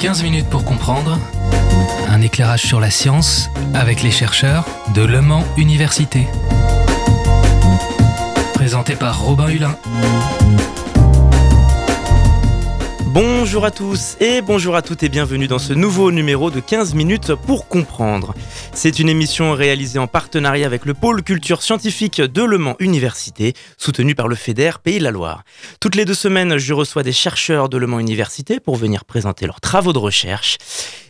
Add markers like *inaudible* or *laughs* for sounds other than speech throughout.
15 minutes pour comprendre. Un éclairage sur la science avec les chercheurs de Le Mans Université. Présenté par Robin Hulin. Bonjour à tous et bonjour à toutes et bienvenue dans ce nouveau numéro de 15 minutes pour comprendre. C'est une émission réalisée en partenariat avec le pôle culture scientifique de Le Mans Université, soutenu par le FEDER Pays de la Loire. Toutes les deux semaines, je reçois des chercheurs de Le Mans Université pour venir présenter leurs travaux de recherche.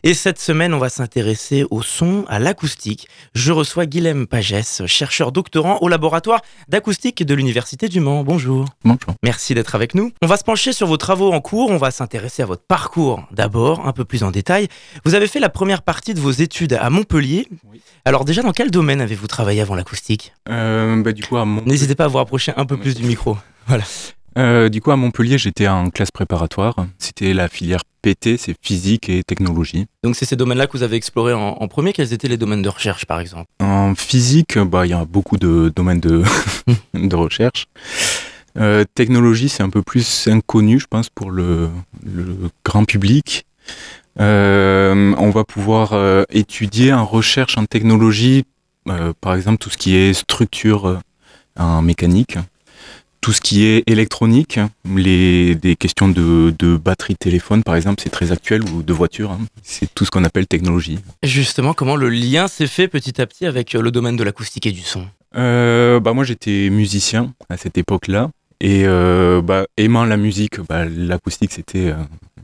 Et cette semaine, on va s'intéresser au son, à l'acoustique. Je reçois Guilhem Pagès, chercheur doctorant au laboratoire d'acoustique de l'Université du Mans. Bonjour. Bonjour. Merci d'être avec nous. On va se pencher sur vos travaux en cours, on va s'intéresser à votre parcours d'abord, un peu plus en détail. Vous avez fait la première partie de vos études à Montpellier. Oui. Alors déjà, dans quel domaine avez-vous travaillé avant l'acoustique? Euh, bah, du coup, à Mont- N'hésitez pas à vous rapprocher un peu plus du micro. Euh, du coup, à Montpellier, j'étais en classe préparatoire. C'était la filière PT, c'est physique et technologie. Donc c'est ces domaines-là que vous avez explorés en, en premier. Quels étaient les domaines de recherche, par exemple? En physique, bah, il y a beaucoup de domaines de, *laughs* de recherche. Euh, technologie, c'est un peu plus inconnu, je pense, pour le, le grand public. Euh, on va pouvoir euh, étudier en recherche en technologie, par exemple, tout ce qui est structure en mécanique, tout ce qui est électronique, les, des questions de, de batterie de téléphone, par exemple, c'est très actuel, ou de voiture, hein. c'est tout ce qu'on appelle technologie. Justement, comment le lien s'est fait petit à petit avec le domaine de l'acoustique et du son? Euh, bah moi j'étais musicien à cette époque-là et euh, bah, aimant la musique, bah, l'acoustique c'était euh,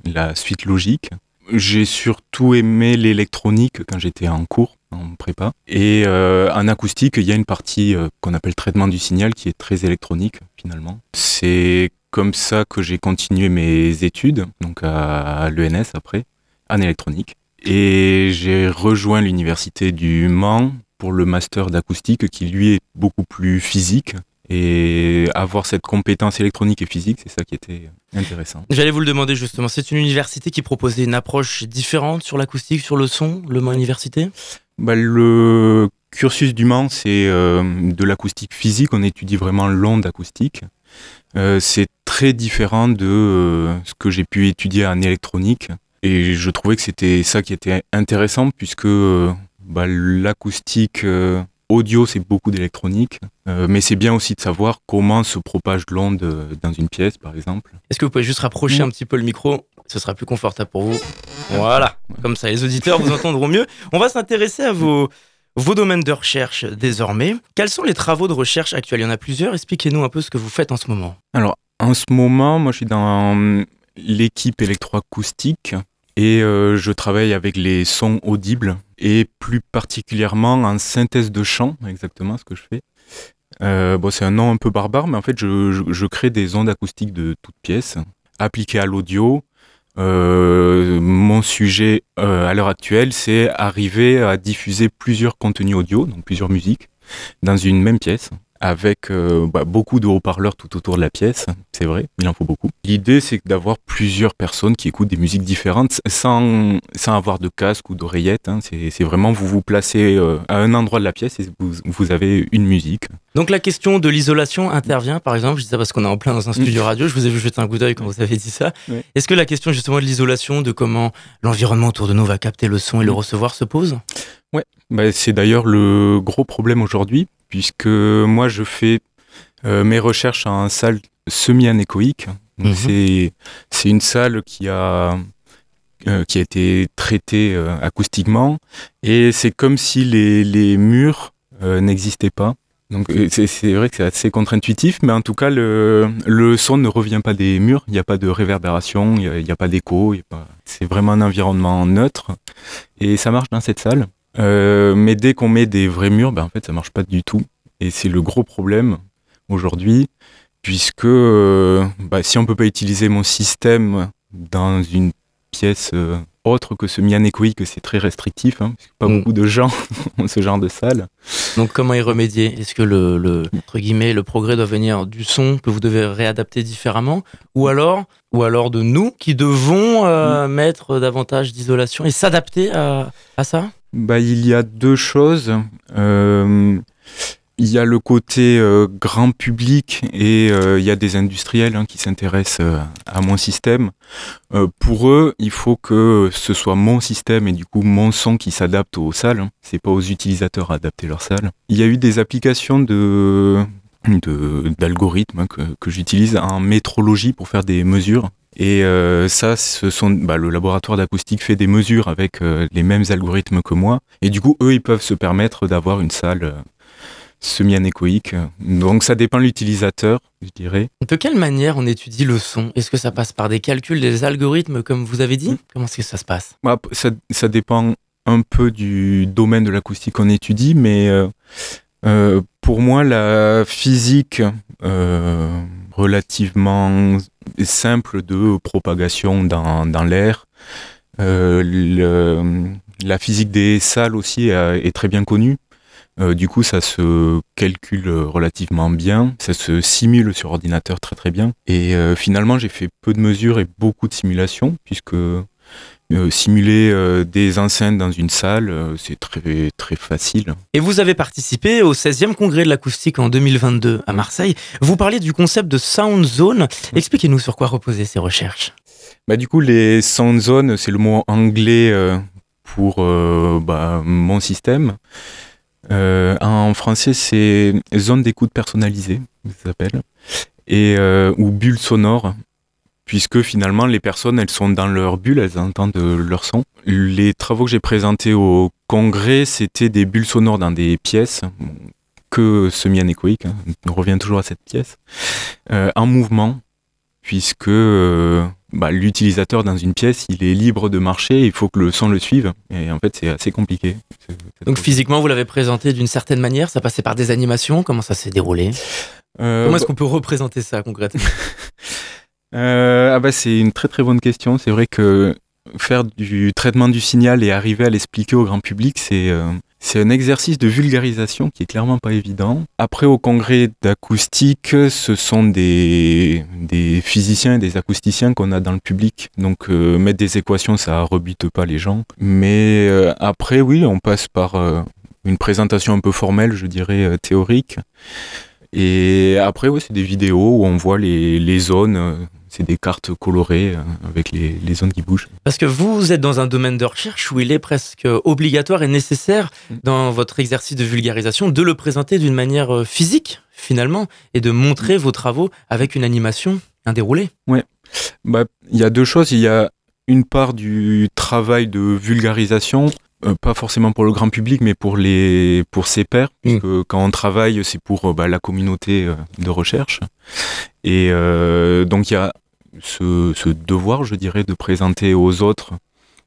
la suite logique. J'ai surtout aimé l'électronique quand j'étais en cours, en prépa. Et euh, en acoustique, il y a une partie euh, qu'on appelle traitement du signal qui est très électronique finalement. C'est comme ça que j'ai continué mes études, donc à l'ENS après, en électronique. Et j'ai rejoint l'université du Mans pour le master d'acoustique qui lui est beaucoup plus physique. Et avoir cette compétence électronique et physique, c'est ça qui était intéressant. J'allais vous le demander justement. C'est une université qui proposait une approche différente sur l'acoustique, sur le son, le Mans Université? Bah, le cursus du Mans, c'est euh, de l'acoustique physique. On étudie vraiment l'onde acoustique. Euh, c'est très différent de euh, ce que j'ai pu étudier en électronique. Et je trouvais que c'était ça qui était intéressant puisque bah, l'acoustique audio, c'est beaucoup d'électronique. Euh, mais c'est bien aussi de savoir comment se propage l'onde euh, dans une pièce, par exemple. Est-ce que vous pouvez juste rapprocher un petit peu le micro? Ce sera plus confortable pour vous. Voilà, comme ça les auditeurs vous entendront mieux. On va s'intéresser à vos, vos domaines de recherche désormais. Quels sont les travaux de recherche actuels? Il y en a plusieurs. Expliquez-nous un peu ce que vous faites en ce moment. Alors, en ce moment, moi, je suis dans euh, l'équipe électroacoustique et euh, je travaille avec les sons audibles et plus particulièrement en synthèse de chant, exactement ce que je fais. Euh, bon, c'est un nom un peu barbare, mais en fait, je, crée des ondes acoustiques de toutes pièces appliquées à l'audio. Euh, mon sujet à l'heure actuelle, c'est arriver à diffuser plusieurs contenus audio, donc plusieurs musiques, dans une même pièce avec euh, bah, beaucoup de haut-parleurs tout autour de la pièce, c'est vrai, il en faut beaucoup. L'idée, c'est d'avoir plusieurs personnes qui écoutent des musiques différentes sans, sans avoir de casque ou d'oreillette. hein. C'est vraiment, vous vous placez euh, à un endroit de la pièce et vous, vous avez une musique. Donc la question de l'isolation intervient, par exemple, je dis ça parce qu'on est en plein dans un studio *laughs* radio, je vous ai vu jeter un coup d'œil quand vous avez dit ça. Ouais. Est-ce que la question justement de l'isolation, de comment l'environnement autour de nous va capter le son et le Mm. recevoir se pose? Bah, c'est d'ailleurs le gros problème aujourd'hui, puisque moi, je fais euh, mes recherches en salle semi-anéchoïque. Donc, Mhm. c'est- une salle qui a, euh, qui a été traitée euh, acoustiquement, et c'est comme si les, les murs n'existaient pas. Donc c'est vrai que c'est assez contre-intuitif, mais en tout cas, le, le son ne revient pas des murs, il n'y a pas de réverbération, il n'y a, a pas d'écho, c'est vraiment un environnement neutre, et ça marche dans cette salle. Euh, mais dès qu'on met des vrais murs, ben en fait, ça marche pas du tout. Et c'est le gros problème aujourd'hui, puisque euh, bah, si on peut pas utiliser mon système dans une pièce euh, autre que semi-anéchoïque, c'est très restrictif. Hein, parce que pas Mm. beaucoup de gens *laughs* ont ce genre de salle. Donc comment y remédier? Est-ce que le, le- entre guillemets, le progrès doit venir du son que vous devez réadapter différemment? Ou alors, ou alors de nous qui devons euh, mettre davantage d'isolation et s'adapter à, à ça? Bah, il y a deux choses. Euh, il y a le côté euh, grand public et euh, il y a des industriels hein, qui s'intéressent à mon système. pour eux, il faut que ce soit mon système et du coup mon son qui s'adapte aux salles. Hein. C'est pas aux utilisateurs à adapter leurs salles. Il y a eu des applications de d'algorithmes hein, que, que j'utilise en métrologie pour faire des mesures et ça, ce sont, bah, le laboratoire d'acoustique fait des mesures avec les mêmes algorithmes que moi. Et du coup, eux, ils peuvent se permettre d'avoir une salle semi-anéchoïque. Donc ça dépend de l'utilisateur, je dirais. De quelle manière on étudie le son? Est-ce que ça passe par des calculs, des algorithmes, comme vous avez dit? Comment est-ce que ça se passe? Bah, ça, dépend un peu du domaine de l'acoustique qu'on étudie, mais euh, euh, pour moi, la physique euh, relativement simple de propagation dans, l'air, la physique des salles aussi est très bien connue. Euh, du coup, ça se calcule relativement bien, ça se simule sur ordinateur très très bien. Et euh, finalement, j'ai fait peu de mesures et beaucoup de simulations, puisque euh, simuler des enceintes dans une salle, c'est très très facile. Et vous avez participé au 16e congrès de l'acoustique en 2022 à Marseille. Vous parliez du concept de sound zone. Expliquez-nous sur quoi reposaient ces recherches. Bah, du coup, les sound zones, c'est le mot anglais pour bah, mon système. Euh, en français, c'est zone d'écoute personnalisée, ça s'appelle, et euh, ou bulle sonore, puisque finalement les personnes, elles sont dans leur bulle, elles entendent leur son. Les travaux que j'ai présentés au congrès, c'était des bulles sonores dans des pièces, que semi-anéchoïques, hein, on revient toujours à cette pièce, euh, en mouvement, puisque bah, l'utilisateur dans une pièce, il est libre de marcher, il faut que le son le suive. Et en fait, c'est assez compliqué. Donc physiquement, vous l'avez présenté d'une certaine manière, ça passait par des animations, comment ça s'est déroulé? Euh, Comment est-ce qu'on peut représenter ça concrètement? *laughs* euh, ah bah, C'est une très très bonne question. C'est vrai que faire du traitement du signal et arriver à l'expliquer au grand public, c'est euh, c'est un exercice de vulgarisation qui est clairement pas évident. Après, au congrès d'acoustique, ce sont des, des physiciens et des acousticiens qu'on a dans le public. Donc, euh, mettre des équations, ça rebute pas les gens. Mais après, oui, on passe par une présentation un peu formelle, je dirais, théorique. Et après, oui, c'est des vidéos où on voit les, les zones c'est des cartes colorées euh, avec les, zones qui bougent. Parce que vous êtes dans un domaine de recherche où il est presque obligatoire et nécessaire mm. dans votre exercice de vulgarisation de le présenter d'une manière euh, physique finalement et de montrer mm. vos travaux avec une animation, un déroulé. Oui, bah, il y a deux choses. Il y a une part du travail de vulgarisation euh, pas forcément pour le grand public, mais pour les pour ses pairs. Mm. que quand on travaille, c'est pour bah, la communauté de recherche. Et donc il y a ce, devoir, je dirais, de présenter aux autres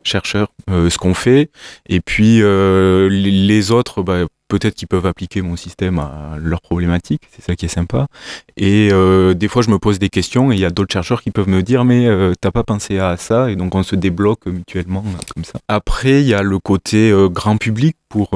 chercheurs euh, ce qu'on fait. Et puis euh, les autres, bah, peut-être qu'ils peuvent appliquer mon système à leurs problématiques, c'est ça qui est sympa. Et euh, des fois, je me pose des questions et il y a d'autres chercheurs qui peuvent me dire mais t'as pas pensé à ça? Et donc on se débloque mutuellement comme ça. Après, il y a le côté grand public pour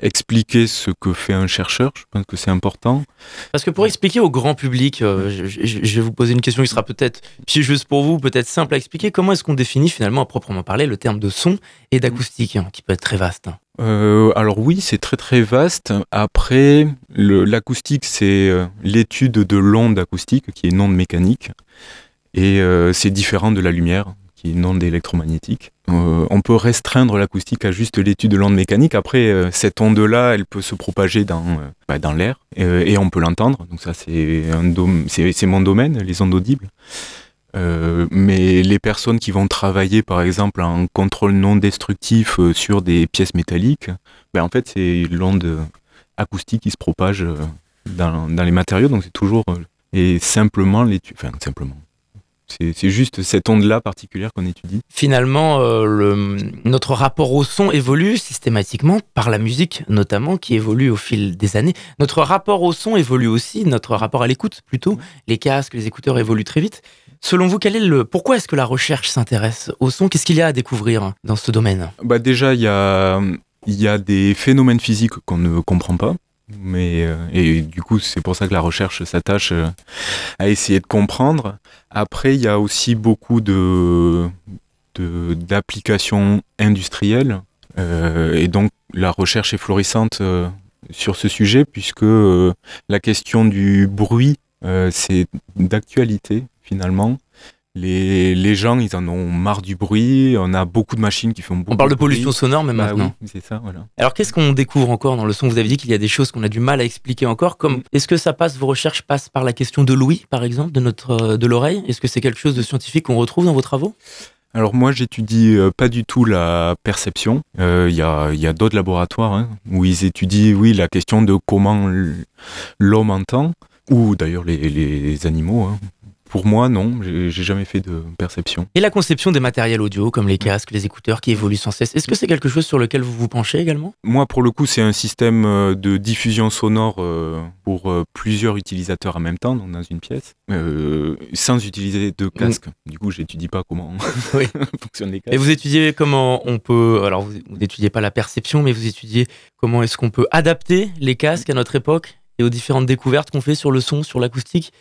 expliquer ce que fait un chercheur. Je pense que c'est important. Parce que pour expliquer au grand public, euh, je, vais vous poser une question qui sera peut-être juste pour vous, peut-être simple à expliquer. Comment est-ce qu'on définit finalement, à proprement parler, le terme de son et d'acoustique, hein, qui peut être très vaste hein euh, alors oui, c'est très très vaste. Après, l'acoustique, c'est euh, l'étude de l'onde acoustique, qui est une onde mécanique, et c'est différent de la lumière qui est onde électromagnétique. Euh, on peut restreindre l'acoustique à juste l'étude de l'onde mécanique. Après, euh, cette onde-là, elle peut se propager dans, euh, bah, dans l'air et on peut l'entendre. Donc ça, c'est mon domaine, les ondes audibles. mais les personnes qui vont travailler, par exemple, en contrôle non destructif sur des pièces métalliques, ben, en fait, c'est l'onde acoustique qui se propage dans, dans les matériaux. Donc c'est toujours et simplement l'étude, enfin simplement c'est juste cette onde-là particulière qu'on étudie. Finalement, euh, notre rapport au son évolue systématiquement par la musique notamment, qui évolue au fil des années. Notre rapport au son évolue aussi, notre rapport à l'écoute plutôt. Les casques, les écouteurs évoluent très vite. Selon vous, quel est le pourquoi est-ce que la recherche s'intéresse au son? Qu'est-ce qu'il y a à découvrir dans ce domaine? Bah déjà, il y a il y a des phénomènes physiques qu'on ne comprend pas. Mais, euh, et du coup, c'est pour ça que la recherche s'attache euh, à essayer de comprendre. Après, il y a aussi beaucoup de, d'applications industrielles. Euh, et donc, la recherche est florissante sur ce sujet, puisque la question du bruit, c'est d'actualité finalement. Les, les, gens, ils en ont marre du bruit. On a beaucoup de machines qui font beaucoup. On parle de, pollution sonore, même bah maintenant. Oui, c'est ça, voilà. Alors, qu'est-ce qu'on découvre encore dans le son? Vous avez dit qu'il y a des choses qu'on a du mal à expliquer encore. Comme, mm. est-ce que ça passe, vos recherches passent par la question de l'ouïe, par exemple, de notre, de l'oreille? Est-ce que c'est quelque chose de scientifique qu'on retrouve dans vos travaux? Alors moi j'étudie euh, pas du tout la perception. Euh, il y a, y a d'autres laboratoires hein, où ils étudient oui la question de comment l'homme entend ou d'ailleurs les, les animaux. Hein. Pour moi, non, j'ai jamais fait de perception. Et la conception des matériels audio, comme les casques, les écouteurs qui évoluent sans cesse, est-ce que c'est quelque chose sur lequel vous vous penchez également? Moi, pour le coup, c'est un système euh, de diffusion sonore euh, pour euh, plusieurs utilisateurs en même temps dans une pièce, sans utiliser de casque. Du coup, j'étudie pas comment oui. *laughs* fonctionnent les casques. Et vous étudiez comment on peut. Alors, vous n'étudiez pas la perception, mais vous étudiez comment est-ce qu'on peut adapter les casques à notre époque et aux différentes découvertes qu'on fait sur le son, sur l'acoustique?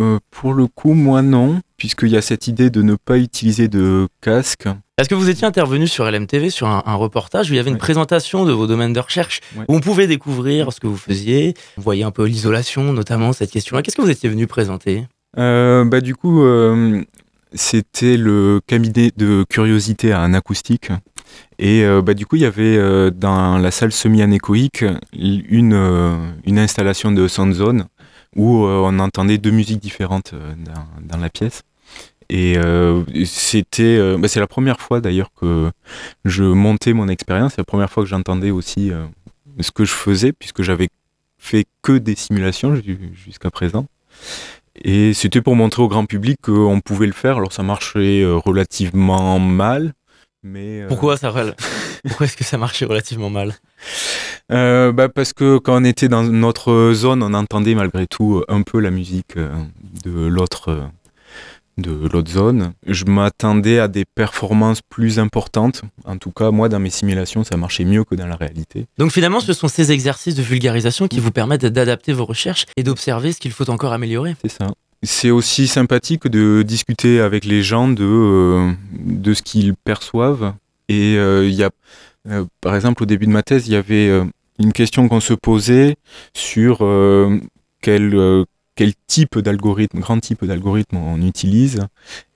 Euh, pour le coup, moi non, puisqu'il y a cette idée de ne pas utiliser de casque. Est-ce que vous étiez intervenu sur LMTV sur un, reportage où il y avait une présentation de vos domaines de recherche où on pouvait découvrir ce que vous faisiez Vous voyez un peu l'isolation, notamment cette question-là. Qu'est-ce que vous étiez venu présenter? Euh, bah, Du coup, euh, c'était le cabinet de curiosité à un acoustique. Et bah, du coup, il y avait dans la salle semi-anéchoïque une, une installation de Soundzone où euh, on entendait deux musiques différentes euh, dans, la pièce. Et euh, c'était, bah, c'est la première fois d'ailleurs que je montais mon expérience. C'est la première fois que j'entendais aussi ce que je faisais, puisque j'avais fait que des simulations jusqu'à présent. Et c'était pour montrer au grand public qu'on pouvait le faire. Alors ça marchait relativement mal, mais pourquoi ça Pourquoi est-ce que ça marchait relativement mal? Euh, bah Parce que quand on était dans notre zone, on entendait malgré tout un peu la musique euh, de l'autre de l'autre zone. Je m'attendais à des performances plus importantes. En tout cas, moi, dans mes simulations, ça marchait mieux que dans la réalité. Donc finalement, ce sont ces exercices de vulgarisation qui vous permettent d'adapter vos recherches et d'observer ce qu'il faut encore améliorer. C'est ça. C'est aussi sympathique de discuter avec les gens de, euh, de ce qu'ils perçoivent. Et il y a euh, par exemple, au début de ma thèse, il y avait euh, une question qu'on se posait sur euh, quel, type d'algorithme, grand type d'algorithme on utilise.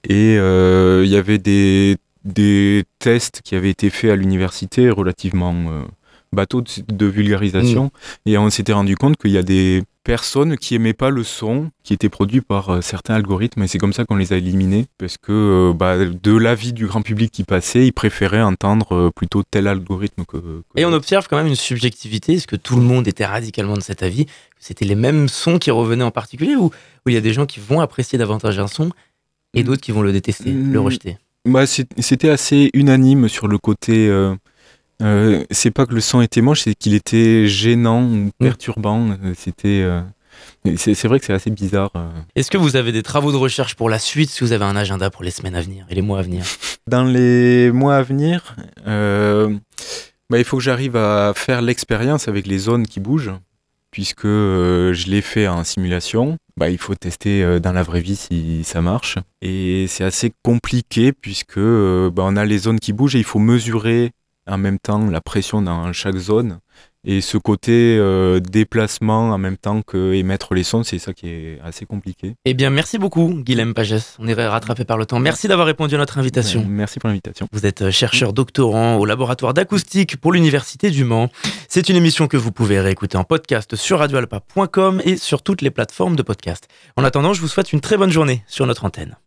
Et il y avait des tests qui avaient été faits à l'université relativement bateaux de, vulgarisation. Mm. Et on s'était rendu compte qu'il y a des personnes qui aimaient pas le son qui était produit par euh, certains algorithmes et c'est comme ça qu'on les a éliminés parce que euh, bah, de l'avis du grand public qui passait, ils préféraient entendre euh, plutôt tel algorithme que, Et on observe quand même une subjectivité, est-ce que tout le monde était radicalement de cet avis, que c'était les mêmes sons qui revenaient en particulier ou, il y a des gens qui vont apprécier davantage un son et d'autres qui vont le détester, le mm. rejeter? Bah, C'était assez unanime sur le côté... Euh, c'est pas que le son était moche, c'est qu'il était gênant ou mm. perturbant. Euh, c'était. Euh, c'est vrai que c'est assez bizarre. Est-ce que vous avez des travaux de recherche pour la suite si vous avez un agenda pour les semaines à venir et les mois à venir? *laughs* Dans les mois à venir, bah, il faut que j'arrive à faire l'expérience avec les zones qui bougent, puisque je l'ai fait en simulation. Bah, il faut tester dans la vraie vie si ça marche. Et c'est assez compliqué puisque bah, on a les zones qui bougent et il faut mesurer en même temps la pression dans chaque zone. Et ce côté euh, déplacement en même temps que émettre les sons, c'est ça qui est assez compliqué. Eh bien, merci beaucoup, Guilhem Pagès. On est rattrapé par le temps. Merci d'avoir répondu à notre invitation. merci pour l'invitation. Vous êtes euh, chercheur doctorant au laboratoire d'acoustique pour l'Université du Mans. C'est une émission que vous pouvez réécouter en podcast sur radioalpa.com et sur toutes les plateformes de podcast. En attendant, je vous souhaite une très bonne journée sur notre antenne.